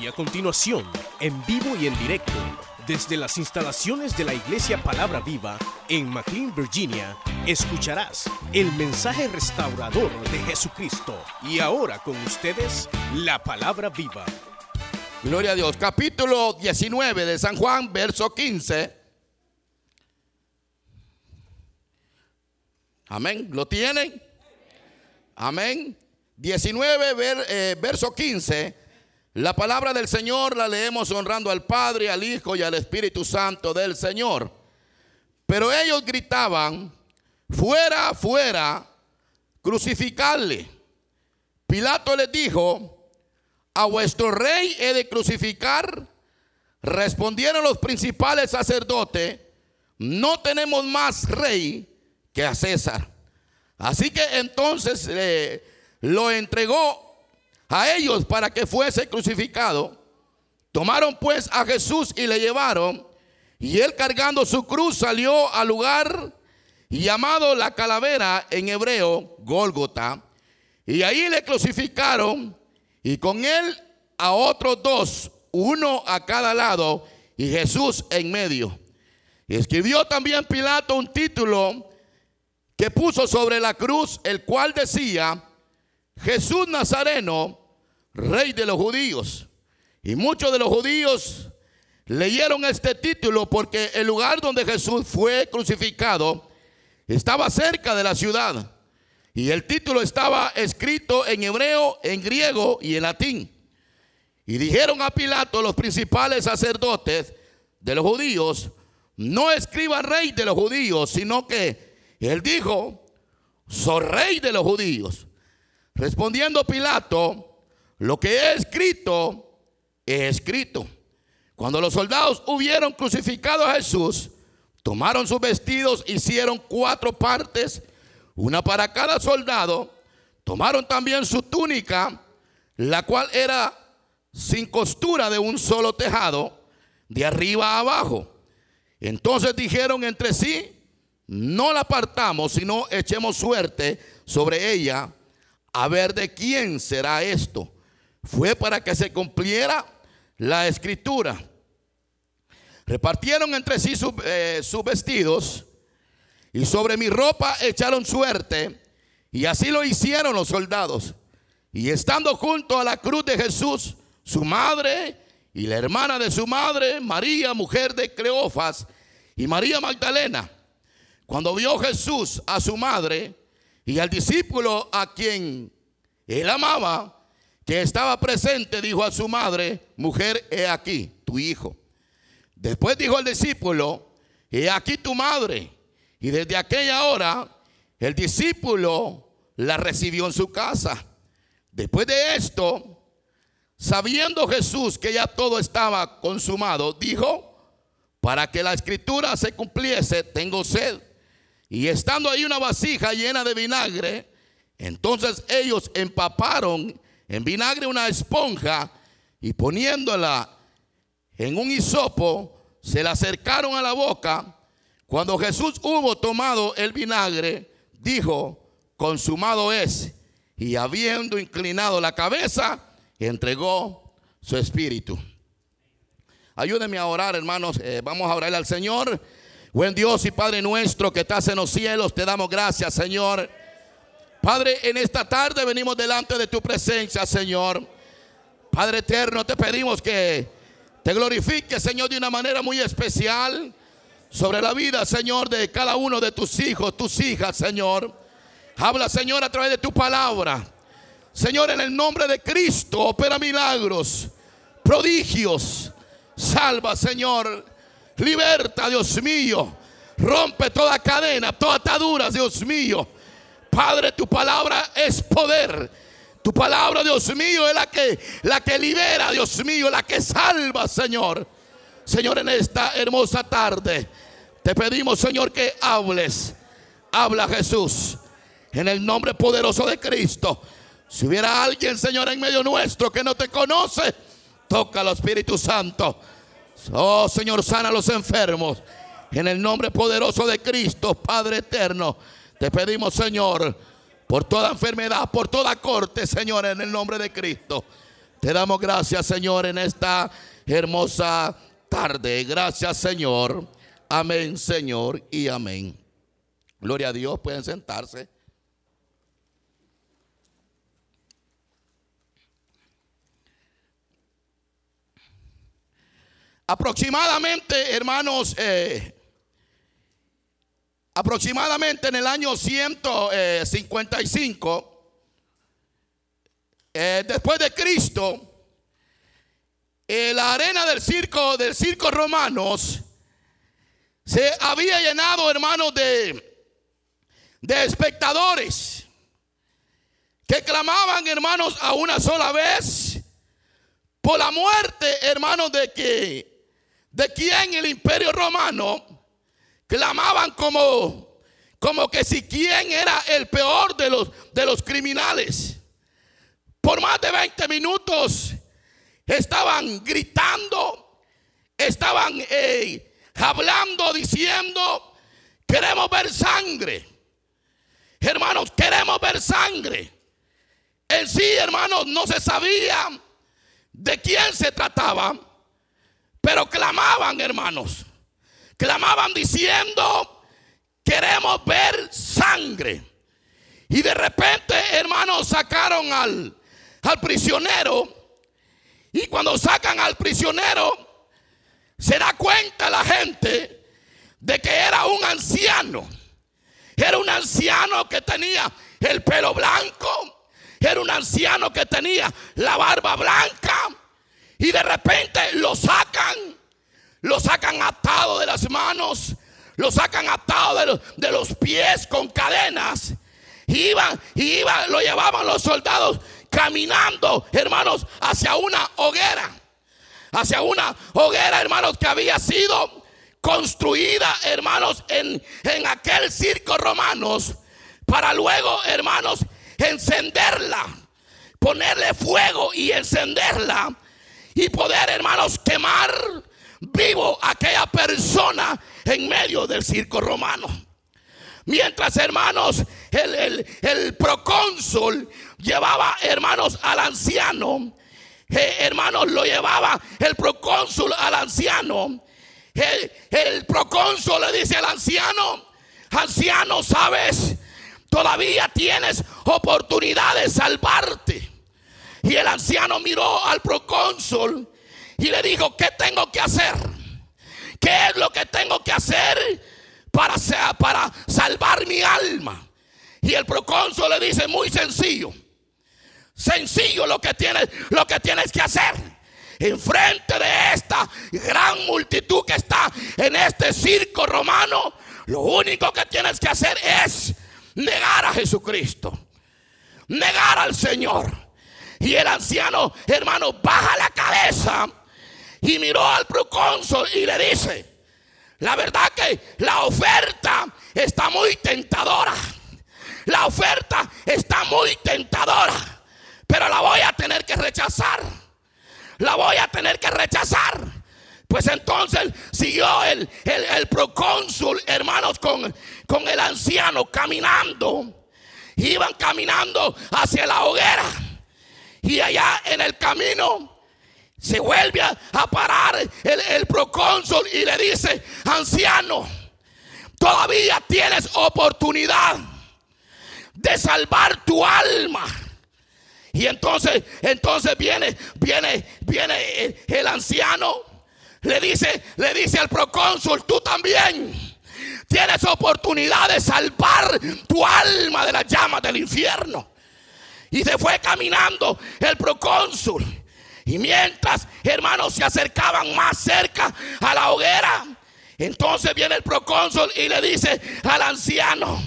Y a continuación, en vivo y en directo, desde las instalaciones de la Iglesia Palabra Viva en McLean, Virginia, escucharás el mensaje restaurador de Jesucristo. Y ahora con ustedes, la Palabra Viva. Gloria a Dios. Capítulo 19 de San Juan, verso 15. Amén. ¿Lo tienen? Amén. 19, ver, eh, verso 15. La palabra del Señor la leemos honrando al Padre, al Hijo y al Espíritu Santo del Señor. Pero ellos gritaban, fuera, fuera, crucificarle. Pilato les dijo, a vuestro rey he de crucificar. Respondieron los principales sacerdotes, no tenemos más rey que a César. Así que entonces eh, lo entregó a ellos para que fuese crucificado. Tomaron pues a Jesús y le llevaron. Y él cargando su cruz salió al lugar llamado la calavera en hebreo, Gólgota. Y ahí le crucificaron y con él a otros dos, uno a cada lado y Jesús en medio. Y escribió también Pilato un título que puso sobre la cruz, el cual decía, Jesús Nazareno, rey de los judíos. Y muchos de los judíos leyeron este título porque el lugar donde Jesús fue crucificado estaba cerca de la ciudad. Y el título estaba escrito en hebreo, en griego y en latín. Y dijeron a Pilato los principales sacerdotes de los judíos, no escriba rey de los judíos, sino que él dijo, soy rey de los judíos. Respondiendo Pilato, lo que he escrito, he escrito. Cuando los soldados hubieron crucificado a Jesús, tomaron sus vestidos, hicieron cuatro partes, una para cada soldado. Tomaron también su túnica, la cual era sin costura de un solo tejado, de arriba a abajo. Entonces dijeron entre sí, no la apartamos, sino echemos suerte sobre ella a ver de quién será esto. Fue para que se cumpliera la escritura. Repartieron entre sí eh, sus vestidos y sobre mi ropa echaron suerte. Y así lo hicieron los soldados. Y estando junto a la cruz de Jesús, su madre y la hermana de su madre, María, mujer de Cleofas, y María Magdalena, cuando vio Jesús a su madre, y al discípulo a quien él amaba, que estaba presente, dijo a su madre, mujer, he aquí tu hijo. Después dijo al discípulo, he aquí tu madre. Y desde aquella hora el discípulo la recibió en su casa. Después de esto, sabiendo Jesús que ya todo estaba consumado, dijo, para que la escritura se cumpliese, tengo sed. Y estando ahí una vasija llena de vinagre, entonces ellos empaparon en vinagre una esponja y poniéndola en un hisopo, se la acercaron a la boca. Cuando Jesús hubo tomado el vinagre, dijo, consumado es. Y habiendo inclinado la cabeza, entregó su espíritu. Ayúdenme a orar, hermanos. Eh, vamos a orar al Señor. Buen Dios y Padre nuestro que estás en los cielos, te damos gracias, Señor. Padre, en esta tarde venimos delante de tu presencia, Señor. Padre eterno, te pedimos que te glorifiques, Señor, de una manera muy especial sobre la vida, Señor, de cada uno de tus hijos, tus hijas, Señor. Habla, Señor, a través de tu palabra. Señor, en el nombre de Cristo, opera milagros, prodigios. Salva, Señor Liberta, Dios mío. Rompe toda cadena, toda atadura, Dios mío. Padre, tu palabra es poder. Tu palabra, Dios mío, es la que, la que libera, Dios mío, la que salva, Señor. Señor, en esta hermosa tarde, te pedimos, Señor, que hables. Habla Jesús. En el nombre poderoso de Cristo. Si hubiera alguien, Señor, en medio nuestro que no te conoce, toca al Espíritu Santo Oh Señor, sana a los enfermos. En el nombre poderoso de Cristo, Padre eterno, te pedimos, Señor, por toda enfermedad, por toda corte, Señor, en el nombre de Cristo. Te damos gracias, Señor, en esta hermosa tarde. Gracias, Señor. Amén, Señor, y amén. Gloria a Dios, pueden sentarse. Aproximadamente, hermanos, eh, aproximadamente en el año 155, eh, después de Cristo, eh, la arena del circo, del circo romanos, se había llenado, hermanos, de, de espectadores que clamaban, hermanos, a una sola vez por la muerte, hermanos, de que de quien el imperio romano clamaban como, como que si quien era el peor de los, de los criminales. Por más de 20 minutos estaban gritando, estaban eh, hablando, diciendo, queremos ver sangre. Hermanos, queremos ver sangre. En sí, hermanos, no se sabía de quién se trataba. Pero clamaban, hermanos. Clamaban diciendo, queremos ver sangre. Y de repente, hermanos, sacaron al, al prisionero. Y cuando sacan al prisionero, se da cuenta la gente de que era un anciano. Era un anciano que tenía el pelo blanco. Era un anciano que tenía la barba blanca. Y de repente lo sacan, lo sacan atado de las manos, lo sacan atado de los, de los pies con cadenas. Y iban, y iban, lo llevaban los soldados caminando, hermanos, hacia una hoguera. Hacia una hoguera, hermanos, que había sido construida, hermanos, en, en aquel circo romanos. Para luego, hermanos, encenderla. Ponerle fuego y encenderla y poder, hermanos, quemar vivo a aquella persona en medio del circo romano. Mientras, hermanos, el, el, procónsul llevaba, hermanos, al anciano. Eh, hermanos, lo llevaba el procónsul al anciano. El, el procónsul le dice al anciano, anciano, sabes, todavía tienes oportunidad de salvarte. Y el anciano miró al procónsul y le dijo, ¿qué tengo que hacer? ¿Qué es lo que tengo que hacer para, para salvar mi alma? Y el procónsul le dice, muy sencillo. Sencillo lo que tienes, lo que tienes que hacer. Enfrente de esta gran multitud que está en este circo romano, lo único que tienes que hacer es negar a Jesucristo. Negar al Señor. Y el anciano, hermano, baja la cabeza y miró al procónsul y le dice, la verdad que la oferta está muy tentadora. La oferta está muy tentadora, pero la voy a tener que rechazar. La voy a tener que rechazar. Pues entonces siguió el, el, procónsul, hermanos, con, con el anciano caminando. Iban caminando hacia la hoguera. Y allá en el camino se vuelve a, parar el, el procónsul y le dice, anciano, todavía tienes oportunidad de salvar tu alma. Y entonces, entonces viene, viene, viene el, anciano, le dice, le dice al procónsul, tú también tienes oportunidad de salvar tu alma de las llamas del infierno. Y se fue caminando el procónsul. Y mientras, hermanos, se acercaban más cerca a la hoguera, entonces viene el procónsul y le dice al anciano,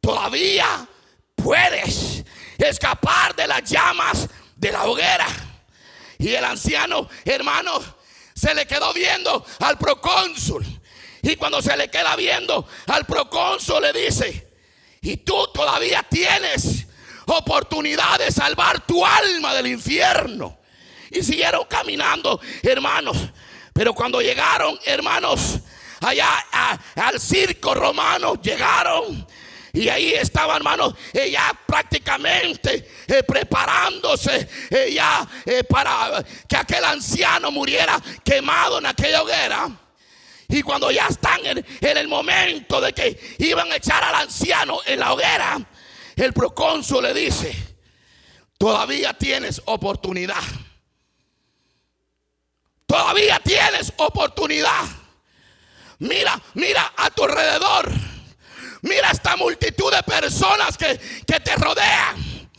todavía puedes escapar de las llamas de la hoguera. Y el anciano, hermano, se le quedó viendo al procónsul. Y cuando se le queda viendo al procónsul le dice, y tú todavía tienes oportunidad de salvar tu alma del infierno. Y siguieron caminando, hermanos. Pero cuando llegaron, hermanos, allá al circo romano, llegaron. Y ahí estaba, hermano, ella prácticamente eh, preparándose ella eh, para que aquel anciano muriera quemado en aquella hoguera. Y cuando ya están en, el momento de que iban a echar al anciano en la hoguera, el procónsul le dice, todavía tienes oportunidad. Todavía tienes oportunidad. Mira, mira a tu alrededor. Mira esta multitud de personas que, que te rodean.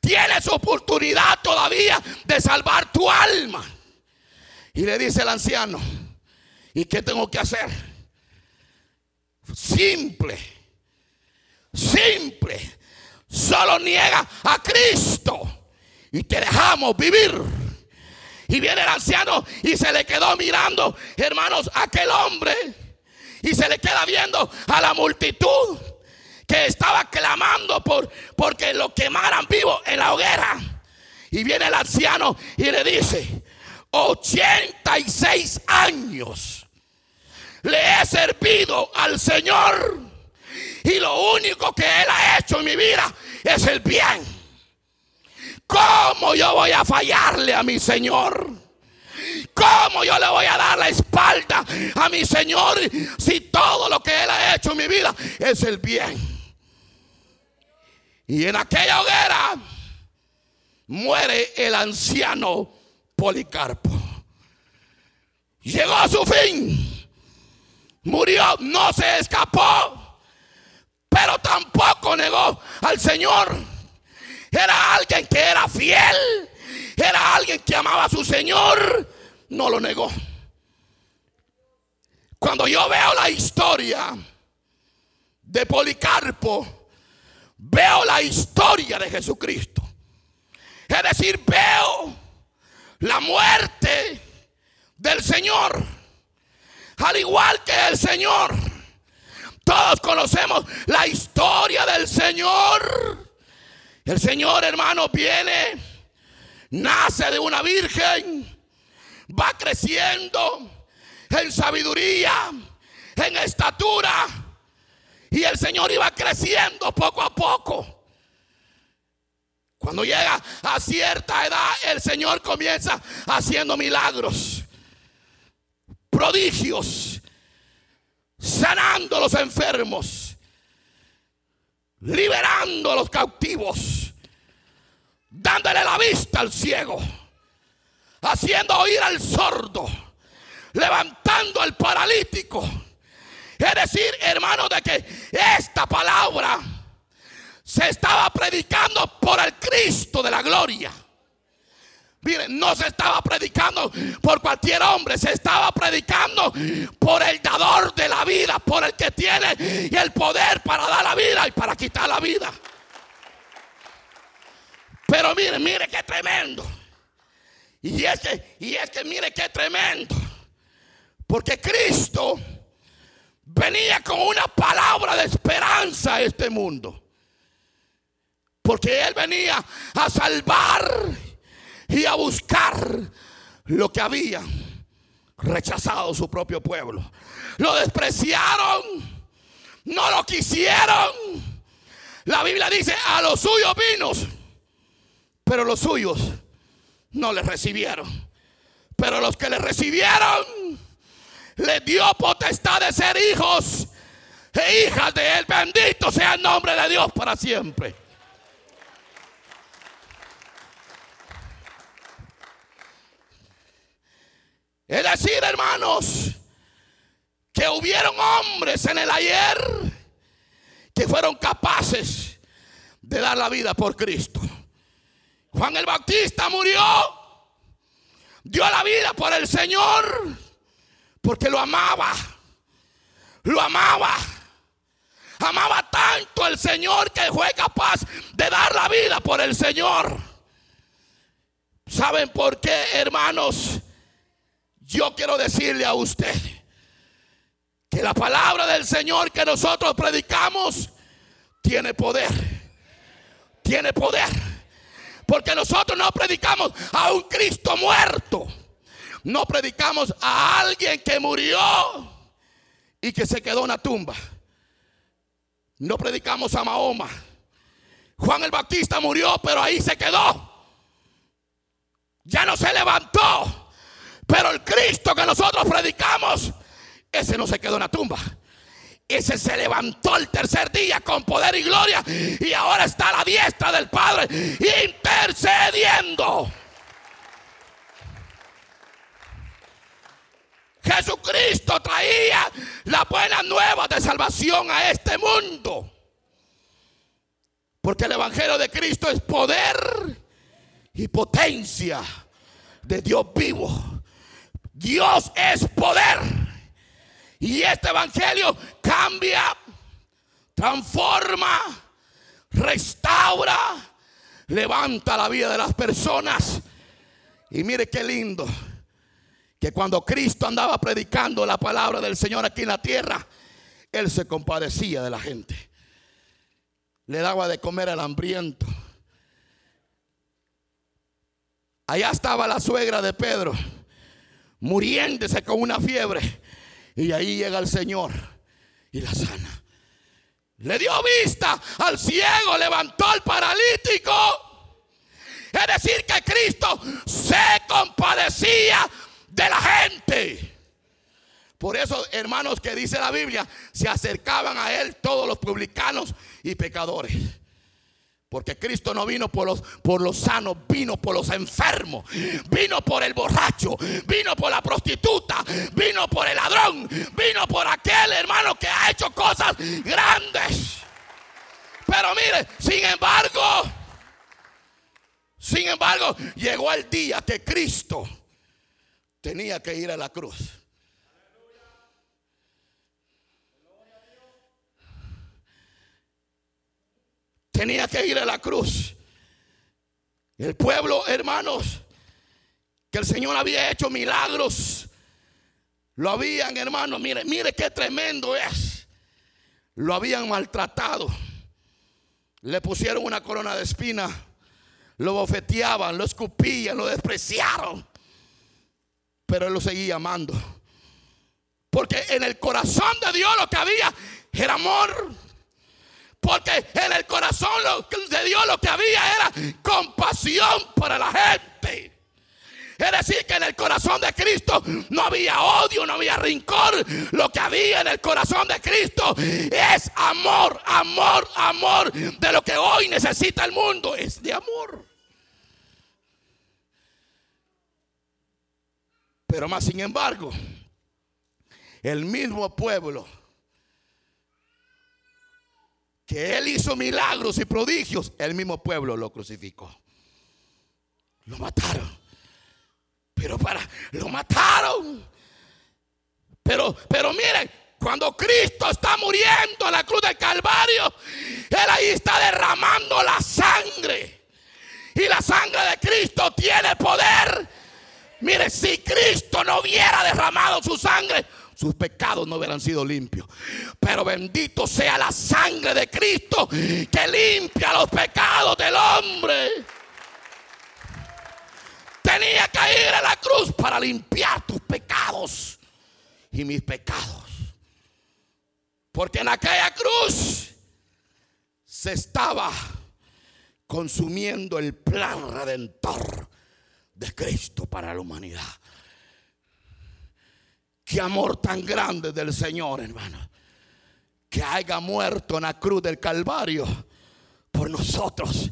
Tienes oportunidad todavía de salvar tu alma. Y le dice el anciano, ¿y qué tengo que hacer? Simple, simple. Solo niega a Cristo y te dejamos vivir. Y viene el anciano y se le quedó mirando, hermanos, aquel hombre. Y se le queda viendo a la multitud que estaba clamando por porque lo quemaran vivo en la hoguera. Y viene el anciano y le dice, 86 años le he servido al Señor. Y lo único que Él ha hecho en mi vida es el bien. ¿Cómo yo voy a fallarle a mi Señor? ¿Cómo yo le voy a dar la espalda a mi Señor si todo lo que Él ha hecho en mi vida es el bien? Y en aquella hoguera muere el anciano Policarpo. Llegó a su fin. Murió, no se escapó, tampoco negó al Señor. Era alguien que era fiel. Era alguien que amaba a su Señor. No lo negó. Cuando yo veo la historia de Policarpo, veo la historia de Jesucristo. Es decir, veo la muerte del Señor. Al igual que el Señor. Todos conocemos la historia del Señor. El Señor, hermano, viene, nace de una virgen, va creciendo en sabiduría, en estatura. Y el Señor iba creciendo poco a poco. Cuando llega a cierta edad, el Señor comienza haciendo milagros, prodigios, sanando a los enfermos liberando a los cautivos, dándole la vista al ciego, haciendo oír al sordo, levantando al paralítico. Es decir, hermano, de que esta palabra se estaba predicando por el Cristo de la gloria. Miren, no se estaba predicando por cualquier hombre, se estaba predicando por el dador de la vida, por el que tiene el poder para dar la vida y para quitar la vida. Pero mire, mire qué tremendo. Y es que, y es que mire qué tremendo. Porque Cristo venía con una palabra de esperanza a este mundo. Porque Él venía a salvar y a buscar lo que había rechazado su propio pueblo. Lo despreciaron, no lo quisieron. La Biblia dice, a los suyos vinos, pero los suyos no les recibieron. Pero los que le recibieron, les dio potestad de ser hijos e hijas de él. Bendito sea el nombre de Dios para siempre. Es decir, hermanos, que hubieron hombres en el ayer que fueron capaces de dar la vida por Cristo. Juan el Bautista murió, dio la vida por el Señor, porque lo amaba, lo amaba. Amaba tanto el Señor que fue capaz de dar la vida por el Señor. ¿Saben por qué, hermanos? Yo quiero decirle a usted que la palabra del Señor que nosotros predicamos tiene poder. Tiene poder. Porque nosotros no predicamos a un Cristo muerto. No predicamos a alguien que murió y que se quedó en la tumba. No predicamos a Mahoma. Juan el Bautista murió, pero ahí se quedó. Ya no se levantó. Pero el Cristo que nosotros predicamos, ese no se quedó en la tumba. Ese se levantó el tercer día con poder y gloria y ahora está a la diestra del Padre intercediendo. Jesucristo traía la buena nueva de salvación a este mundo. Porque el Evangelio de Cristo es poder y potencia de Dios vivo. Dios es poder. Y este Evangelio cambia, transforma, restaura, levanta la vida de las personas. Y mire qué lindo que cuando Cristo andaba predicando la palabra del Señor aquí en la tierra, Él se compadecía de la gente. Le daba de comer al hambriento. Allá estaba la suegra de Pedro, muriéndose con una fiebre. Y ahí llega el Señor y la sana. Le dio vista al ciego, levantó al paralítico. Es decir, que Cristo se compadecía de la gente. Por eso, hermanos, que dice la Biblia, se acercaban a Él todos los publicanos y pecadores. Porque Cristo no vino por los, por los sanos, vino por los enfermos, vino por el borracho, vino por la prostituta, vino por el ladrón, vino por aquel hermano que ha hecho cosas grandes. Pero mire, sin embargo, sin embargo, llegó el día que Cristo tenía que ir a la cruz. Tenía que ir a la cruz. El pueblo, hermanos, que el Señor había hecho milagros, lo habían, hermanos, mire, mire qué tremendo es. Lo habían maltratado. Le pusieron una corona de espina. Lo bofeteaban, lo escupían, lo despreciaron. Pero él lo seguía amando. Porque en el corazón de Dios lo que había era amor. Porque en el corazón de Dios lo que había era compasión para la gente. Es decir, que en el corazón de Cristo no había odio, no había rincón. Lo que había en el corazón de Cristo es amor, amor, amor. De lo que hoy necesita el mundo es de amor. Pero más sin embargo, el mismo pueblo que él hizo milagros y prodigios, el mismo pueblo lo crucificó. Lo mataron. Pero para, lo mataron. Pero, pero miren, cuando Cristo está muriendo en la cruz del Calvario, Él ahí está derramando la sangre. Y la sangre de Cristo tiene poder. Mire, si Cristo no hubiera derramado su sangre, sus pecados no hubieran sido limpios. Pero bendito sea la sangre de Cristo que limpia los pecados del hombre. Tenía que ir a la cruz para limpiar tus pecados y mis pecados. Porque en aquella cruz se estaba consumiendo el plan redentor de Cristo para la humanidad. Qué amor tan grande del Señor, hermano. Que haya muerto en la cruz del Calvario por nosotros.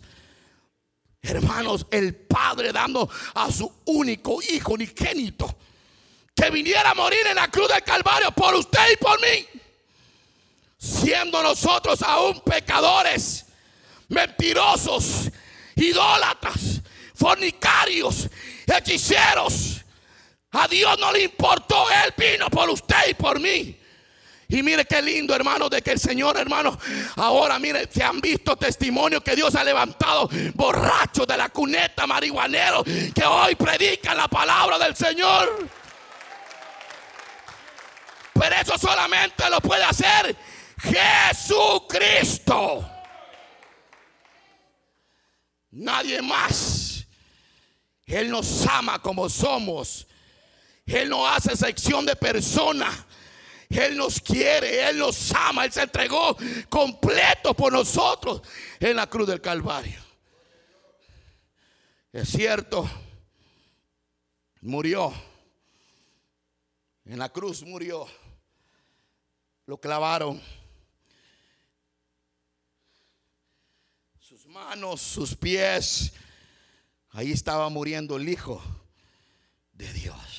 Hermanos, el Padre dando a su único hijo unigénito que viniera a morir en la cruz del Calvario por usted y por mí. Siendo nosotros aún pecadores, mentirosos, idólatras, fornicarios, hechiceros a Dios no le importó, Él vino por usted y por mí. Y mire qué lindo, hermano, de que el Señor, hermano, ahora mire, se han visto testimonios que Dios ha levantado borrachos de la cuneta, marihuaneros, que hoy predican la palabra del Señor. Pero eso solamente lo puede hacer Jesucristo. Nadie más. Él nos ama como somos. Él no hace sección de personas. Él nos quiere, Él nos ama, Él se entregó completo por nosotros en la cruz del Calvario. Es cierto, murió. En la cruz murió. Lo clavaron. Sus manos, sus pies. Ahí estaba muriendo el Hijo de Dios.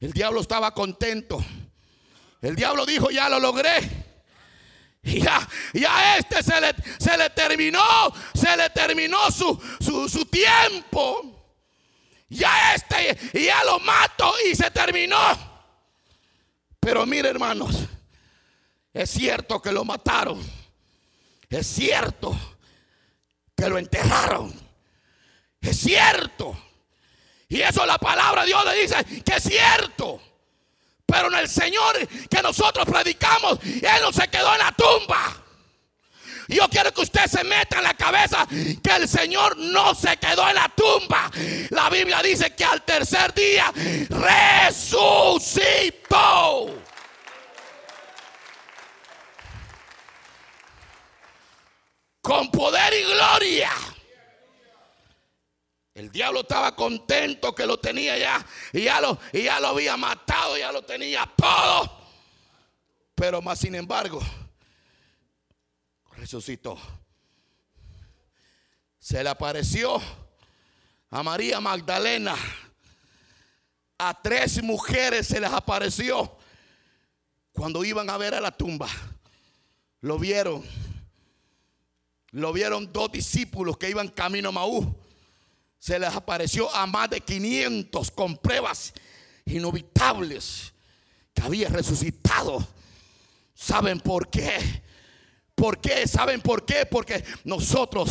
El diablo estaba contento. El diablo dijo, ya lo logré. Ya, ya este se le, se le terminó, se le terminó su, su, su tiempo. Ya este, ya lo mato y se terminó. Pero mire hermanos, es cierto que lo mataron. Es cierto que lo enterraron. Es cierto. Y eso la palabra de Dios le dice que es cierto. Pero en el Señor que nosotros predicamos, Él no se quedó en la tumba. Yo quiero que usted se meta en la cabeza que el Señor no se quedó en la tumba. La Biblia dice que al tercer día resucitó. Con poder y gloria. El diablo estaba contento que lo tenía ya y ya lo, y ya lo había matado, ya lo tenía todo. Pero más sin embargo, resucitó. Se le apareció a María Magdalena. A tres mujeres se les apareció cuando iban a ver a la tumba. Lo vieron. Lo vieron dos discípulos que iban camino a Maú se les apareció a más de 500 con pruebas inubitables que había resucitado. ¿Saben por qué? ¿Por qué? ¿Saben por qué? Porque nosotros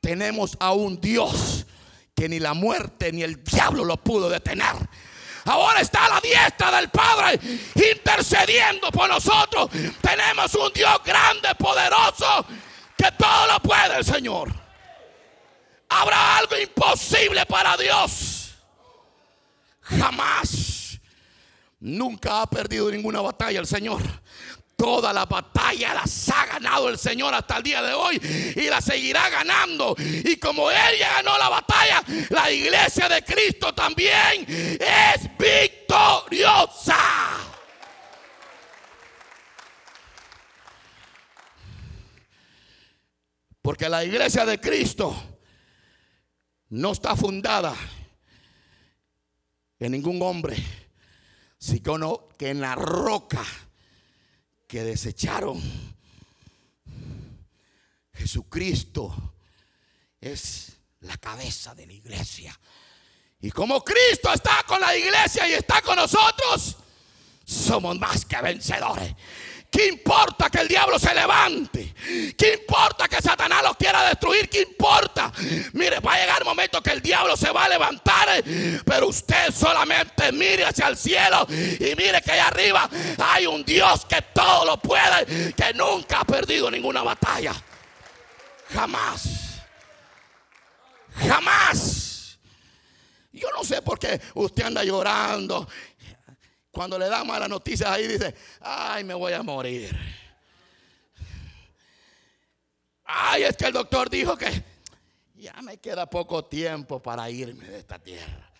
tenemos a un Dios que ni la muerte ni el diablo lo pudo detener. Ahora está a la diestra del Padre intercediendo por nosotros. Tenemos un Dios grande, poderoso, que todo lo puede, Señor. ¿Habrá algo imposible para Dios? Jamás. Nunca ha perdido ninguna batalla el Señor. Toda la batalla las ha ganado el Señor hasta el día de hoy y la seguirá ganando. Y como Él ya ganó la batalla, la iglesia de Cristo también es victoriosa. Porque la iglesia de Cristo no está fundada en ningún hombre, sino que en la roca que desecharon. Jesucristo es la cabeza de la iglesia. Y como Cristo está con la iglesia y está con nosotros, somos más que vencedores. ¿Qué importa que el diablo se levante? ¿Qué importa que Satanás lo quiera destruir? ¿Qué importa? Mire, va a llegar el momento que el diablo se va a levantar, pero usted solamente mire hacia el cielo y mire que allá arriba hay un Dios que todo lo puede, que nunca ha perdido ninguna batalla. Jamás. Jamás. Yo no sé por qué usted anda llorando cuando le dan malas noticias ahí dice, ay, me voy a morir. Ay, es que el doctor dijo que ya me queda poco tiempo para irme de esta tierra.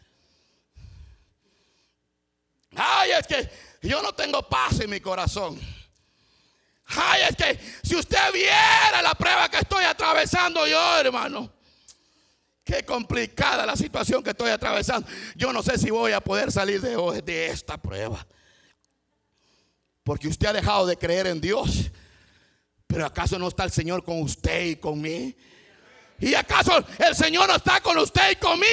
Ay, es que yo no tengo paz en mi corazón. Ay, es que si usted viera la prueba que estoy atravesando yo, hermano. Qué complicada la situación que estoy atravesando. Yo no sé si voy a poder salir de, de esta prueba. Porque usted ha dejado de creer en Dios. Pero ¿acaso no está el Señor con usted y con mí? ¿Y acaso el Señor no está con usted y con mí?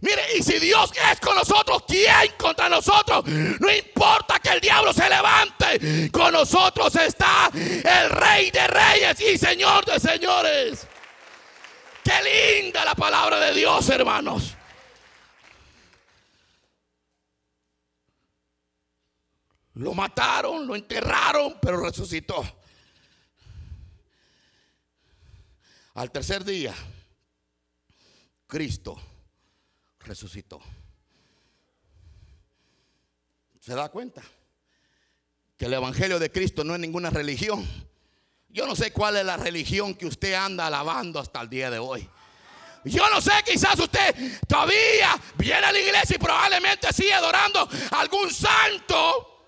Mire, y si Dios es con nosotros, ¿quién contra nosotros? No importa que el diablo se levante, con nosotros está el Rey de Reyes y Señor de Señores. Qué linda la palabra de Dios, hermanos. Lo mataron, lo enterraron, pero resucitó. Al tercer día, Cristo resucitó. ¿Se da cuenta? Que el Evangelio de Cristo no es ninguna religión. Yo no sé cuál es la religión que usted anda alabando hasta el día de hoy. Yo no sé, quizás usted todavía viene a la iglesia y probablemente sigue adorando a algún santo.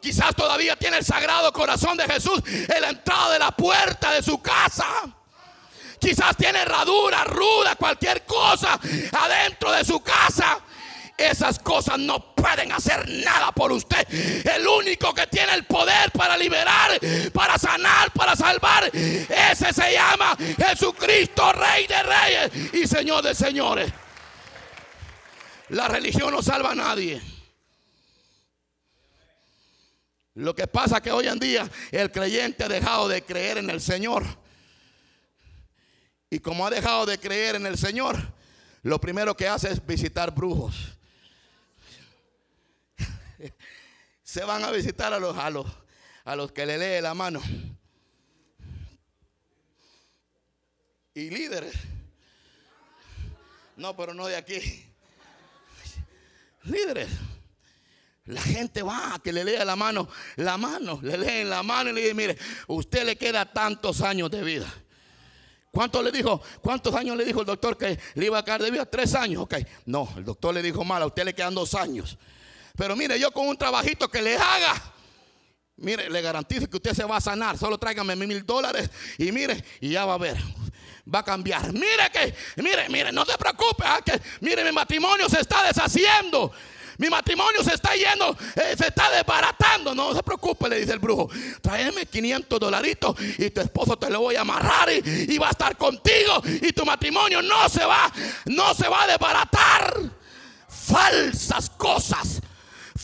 Quizás todavía tiene el sagrado corazón de Jesús en la entrada de la puerta de su casa. Quizás tiene herradura, ruda, cualquier cosa adentro de su casa. Esas cosas no pueden hacer nada por usted. El único que tiene el poder para liberar, para sanar, para salvar, ese se llama Jesucristo, Rey de Reyes y Señor de Señores. La religión no salva a nadie. Lo que pasa es que hoy en día el creyente ha dejado de creer en el Señor. Y como ha dejado de creer en el Señor, lo primero que hace es visitar brujos. Se van a visitar a los, a los, a los que le lee la mano. Y líderes. No, pero no de aquí. Líderes. La gente va a que le lea la mano, la mano, le leen la mano y le dicen, mire, usted le queda tantos años de vida. ¿Cuántos le dijo? ¿Cuántos años le dijo el doctor que le iba a caer de vida? Tres años, ok. No, el doctor le dijo mal, a usted le quedan dos años. Pero mire, yo con un trabajito que le haga, mire, le garantizo que usted se va a sanar. Solo tráigame mil dólares y mire, y ya va a ver. Va a cambiar. Mire que, mire, mire, no se preocupe. Ah, mire, mi matrimonio se está deshaciendo. Mi matrimonio se está yendo, eh, se está desbaratando. No se preocupe, le dice el brujo. Tráeme 500 dolaritos y tu esposo te lo voy a amarrar y, va a estar contigo. Y tu matrimonio no se va, no se va a desbaratar. Falsas cosas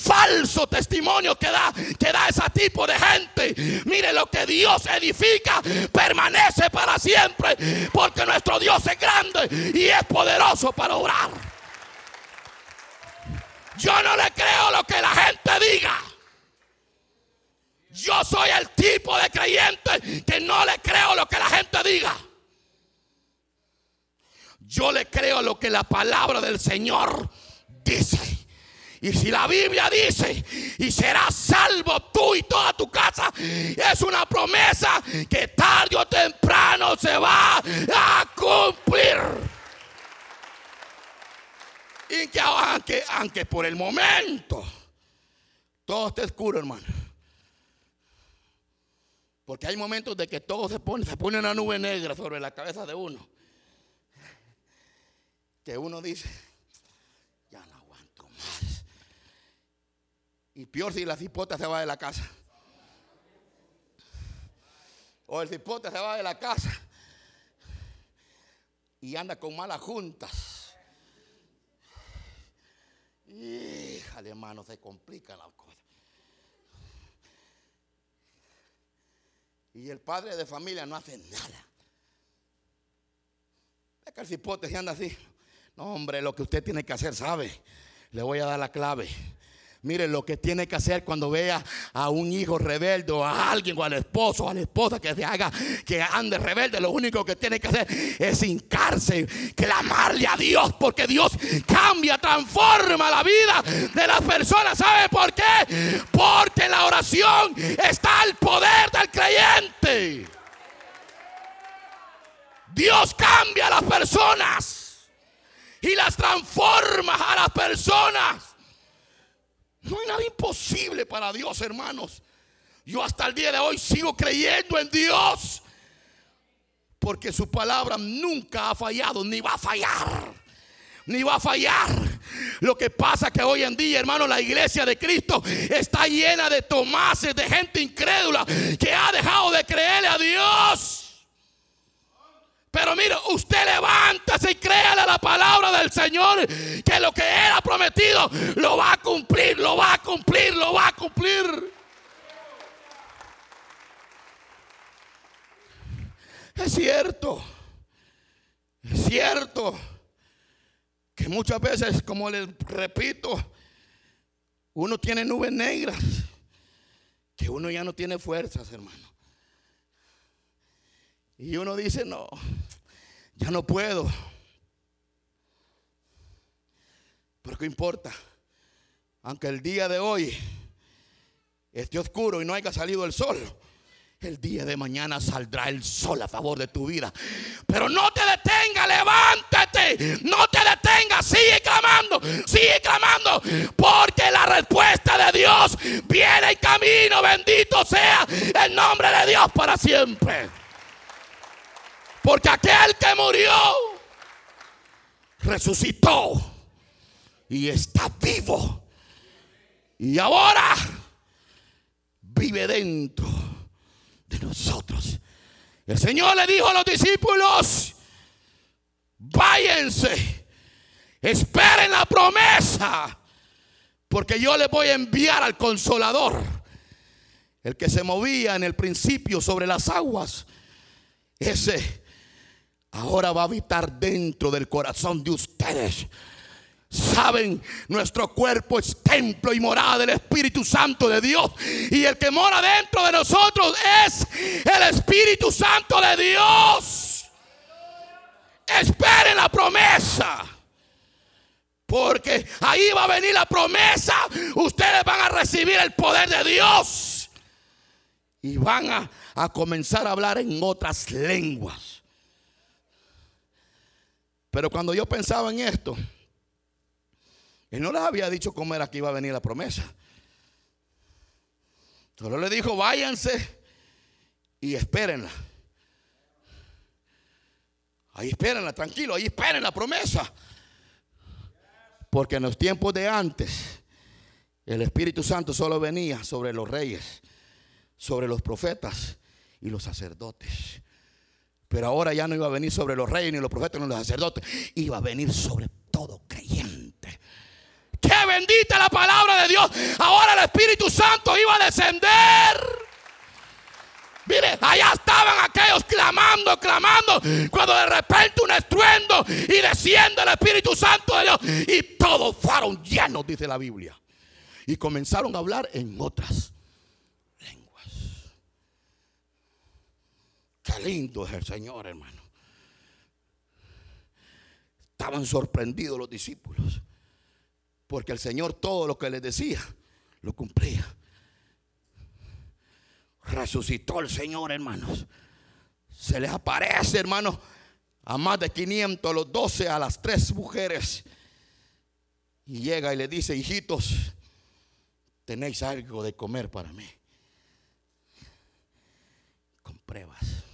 falso testimonio que da, que da ese tipo de gente. Mire lo que Dios edifica permanece para siempre, porque nuestro Dios es grande y es poderoso para obrar. Yo no le creo lo que la gente diga. Yo soy el tipo de creyente que no le creo lo que la gente diga. Yo le creo lo que la palabra del Señor dice. Y si la Biblia dice, y serás salvo tú y toda tu casa, es una promesa que tarde o temprano se va a cumplir. Y que aunque, aunque por el momento todo esté oscuro, hermano. Porque hay momentos de que todo se pone, se pone una nube negra sobre la cabeza de uno. Que uno dice, ya no aguanto más. Y peor si la cipota se va de la casa. O el cipote se va de la casa y anda con malas juntas. Híjale, hermano, se complica la cosa. Y el padre de familia no hace nada. Es que el cipote se anda así. No, hombre, lo que usted tiene que hacer, ¿sabe? Le voy a dar la clave. Mire lo que tiene que hacer cuando vea a un hijo rebelde o a alguien o al esposo o a la esposa que se haga que ande rebelde. Lo único que tiene que hacer es hincarse, clamarle a Dios, porque Dios cambia, transforma la vida de las personas. ¿Sabe por qué? Porque la oración está el poder del creyente. Dios cambia a las personas y las transforma a las personas. No hay nada imposible para Dios, hermanos. Yo hasta el día de hoy sigo creyendo en Dios. Porque su palabra nunca ha fallado, ni va a fallar. Ni va a fallar. Lo que pasa que hoy en día, hermano, la iglesia de Cristo está llena de tomases, de gente incrédula que ha dejado de creerle a Dios. Pero mire, usted levántase y créale la palabra del Señor que lo que ha prometido lo va a cumplir, lo va a cumplir, lo va a cumplir. Es cierto, es cierto que muchas veces, como les repito, uno tiene nubes negras, que uno ya no tiene fuerzas, hermano. Y uno dice, no, ya no puedo. Pero ¿qué importa? aunque el día de hoy esté oscuro y no haya salido el sol, el día de mañana saldrá el sol a favor de tu vida. Pero no te detenga, levántate. No te detengas, sigue clamando, sigue clamando. Porque la respuesta de Dios viene en camino. Bendito sea el nombre de Dios para siempre. Porque aquel que murió resucitó y está vivo. Y ahora vive dentro de nosotros. El Señor le dijo a los discípulos, váyanse, esperen la promesa, porque yo les voy a enviar al consolador, el que se movía en el principio sobre las aguas. Ese ahora va a habitar dentro del corazón de ustedes. Saben, nuestro cuerpo es templo y morada del Espíritu Santo de Dios. Y el que mora dentro de nosotros es el Espíritu Santo de Dios. Esperen la promesa. Porque ahí va a venir la promesa. Ustedes van a recibir el poder de Dios. Y van a, a comenzar a hablar en otras lenguas. Pero cuando yo pensaba en esto, él no les había dicho cómo era que iba a venir la promesa. Solo le dijo, váyanse y espérenla. Ahí espérenla, tranquilo, ahí esperen la promesa. Porque en los tiempos de antes, el Espíritu Santo solo venía sobre los reyes, sobre los profetas y los sacerdotes. Pero ahora ya no iba a venir sobre los reyes, ni los profetas, ni los sacerdotes. Iba a venir sobre todo creyente. Qué bendita la palabra de Dios. Ahora el Espíritu Santo iba a descender. Mire, allá estaban aquellos clamando, clamando, cuando de repente un estruendo y desciende el Espíritu Santo de Dios y todos fueron llenos, dice la Biblia. Y comenzaron a hablar en otras lenguas. Qué lindo es el Señor, hermano. Estaban sorprendidos los discípulos. Porque el Señor todo lo que les decía, lo cumplía. Resucitó el Señor, hermanos. Se les aparece, hermanos, a más de 500, a los 12, a las tres mujeres. Y llega y le dice, hijitos, tenéis algo de comer para mí. Con pruebas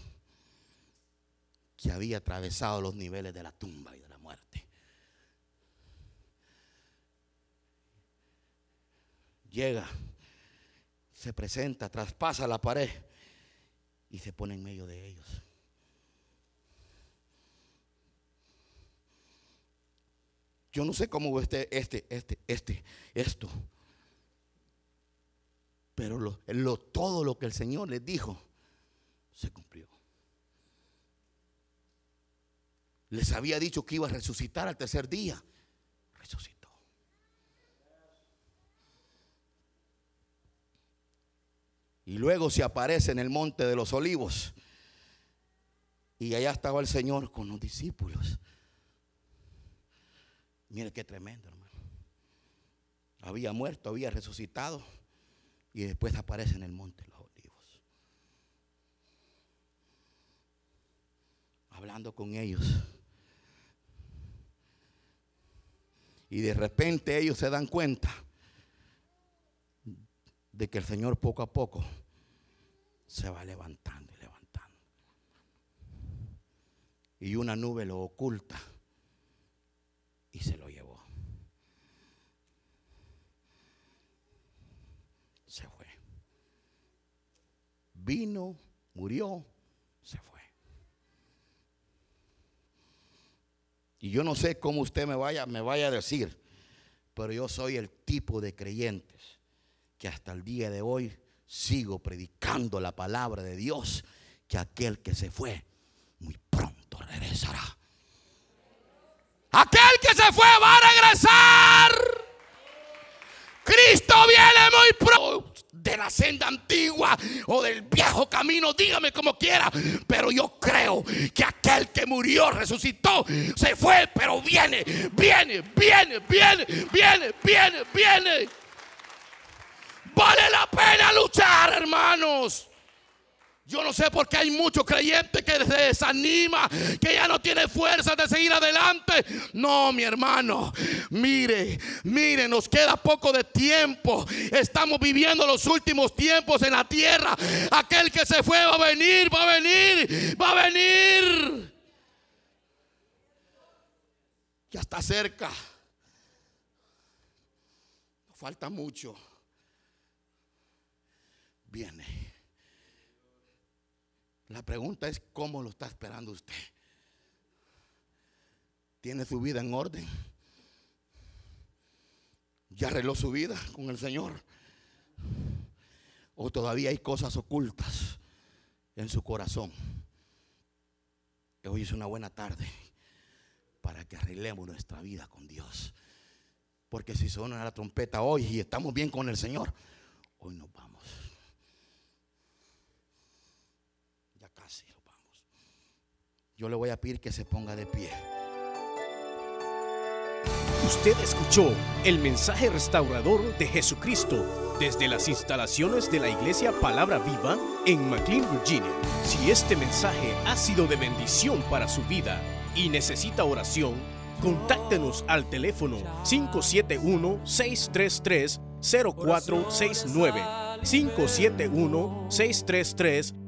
que había atravesado los niveles de la tumba y de la muerte. llega, se presenta, traspasa la pared y se pone en medio de ellos. Yo no sé cómo este, este, este, este, esto. Pero lo, todo lo que el Señor les dijo se cumplió. Les había dicho que iba a resucitar al tercer día. Resucitó. Y luego se aparece en el monte de los olivos. Y allá estaba el Señor con los discípulos. Mire qué tremendo, hermano. Había muerto, había resucitado. Y después aparece en el monte de los olivos. Hablando con ellos. Y de repente ellos se dan cuenta de que el Señor poco a poco se va levantando y levantando. Y una nube lo oculta y se lo llevó. Se fue. Vino, murió, Y yo no sé cómo usted me vaya, me vaya a decir, pero yo soy el tipo de creyentes que hasta el día de hoy sigo predicando la palabra de Dios, que aquel que se fue muy pronto regresará. Aquel que se fue va a regresar. Cristo viene muy pronto. de la senda antigua o del viejo camino, dígame como quiera, pero yo creo que aquel que murió, resucitó, se fue, pero viene, viene, viene, viene, viene, viene, viene. Vale la pena luchar, hermanos. Yo no sé por qué hay muchos creyentes que se desanima, que ya no tiene fuerza de seguir adelante. No, mi hermano, mire, mire, nos queda poco de tiempo. Estamos viviendo los últimos tiempos en la tierra. Aquel que se fue va a venir, va a venir, va a venir. Ya está cerca. Falta mucho. Viene. La pregunta es, ¿cómo lo está esperando usted? ¿Tiene su vida en orden? ¿Ya arregló su vida con el Señor? ¿O todavía hay cosas ocultas en su corazón? Hoy es una buena tarde para que arreglemos nuestra vida con Dios. Porque si suena la trompeta hoy y estamos bien con el Señor, hoy nos vamos. Yo le voy a pedir que se ponga de pie. Usted escuchó el mensaje restaurador de Jesucristo desde las instalaciones de la iglesia Palabra Viva en McLean, Virginia. Si este mensaje ha sido de bendición para su vida y necesita oración, contáctenos al teléfono 571-633-0469. 571-633-0469.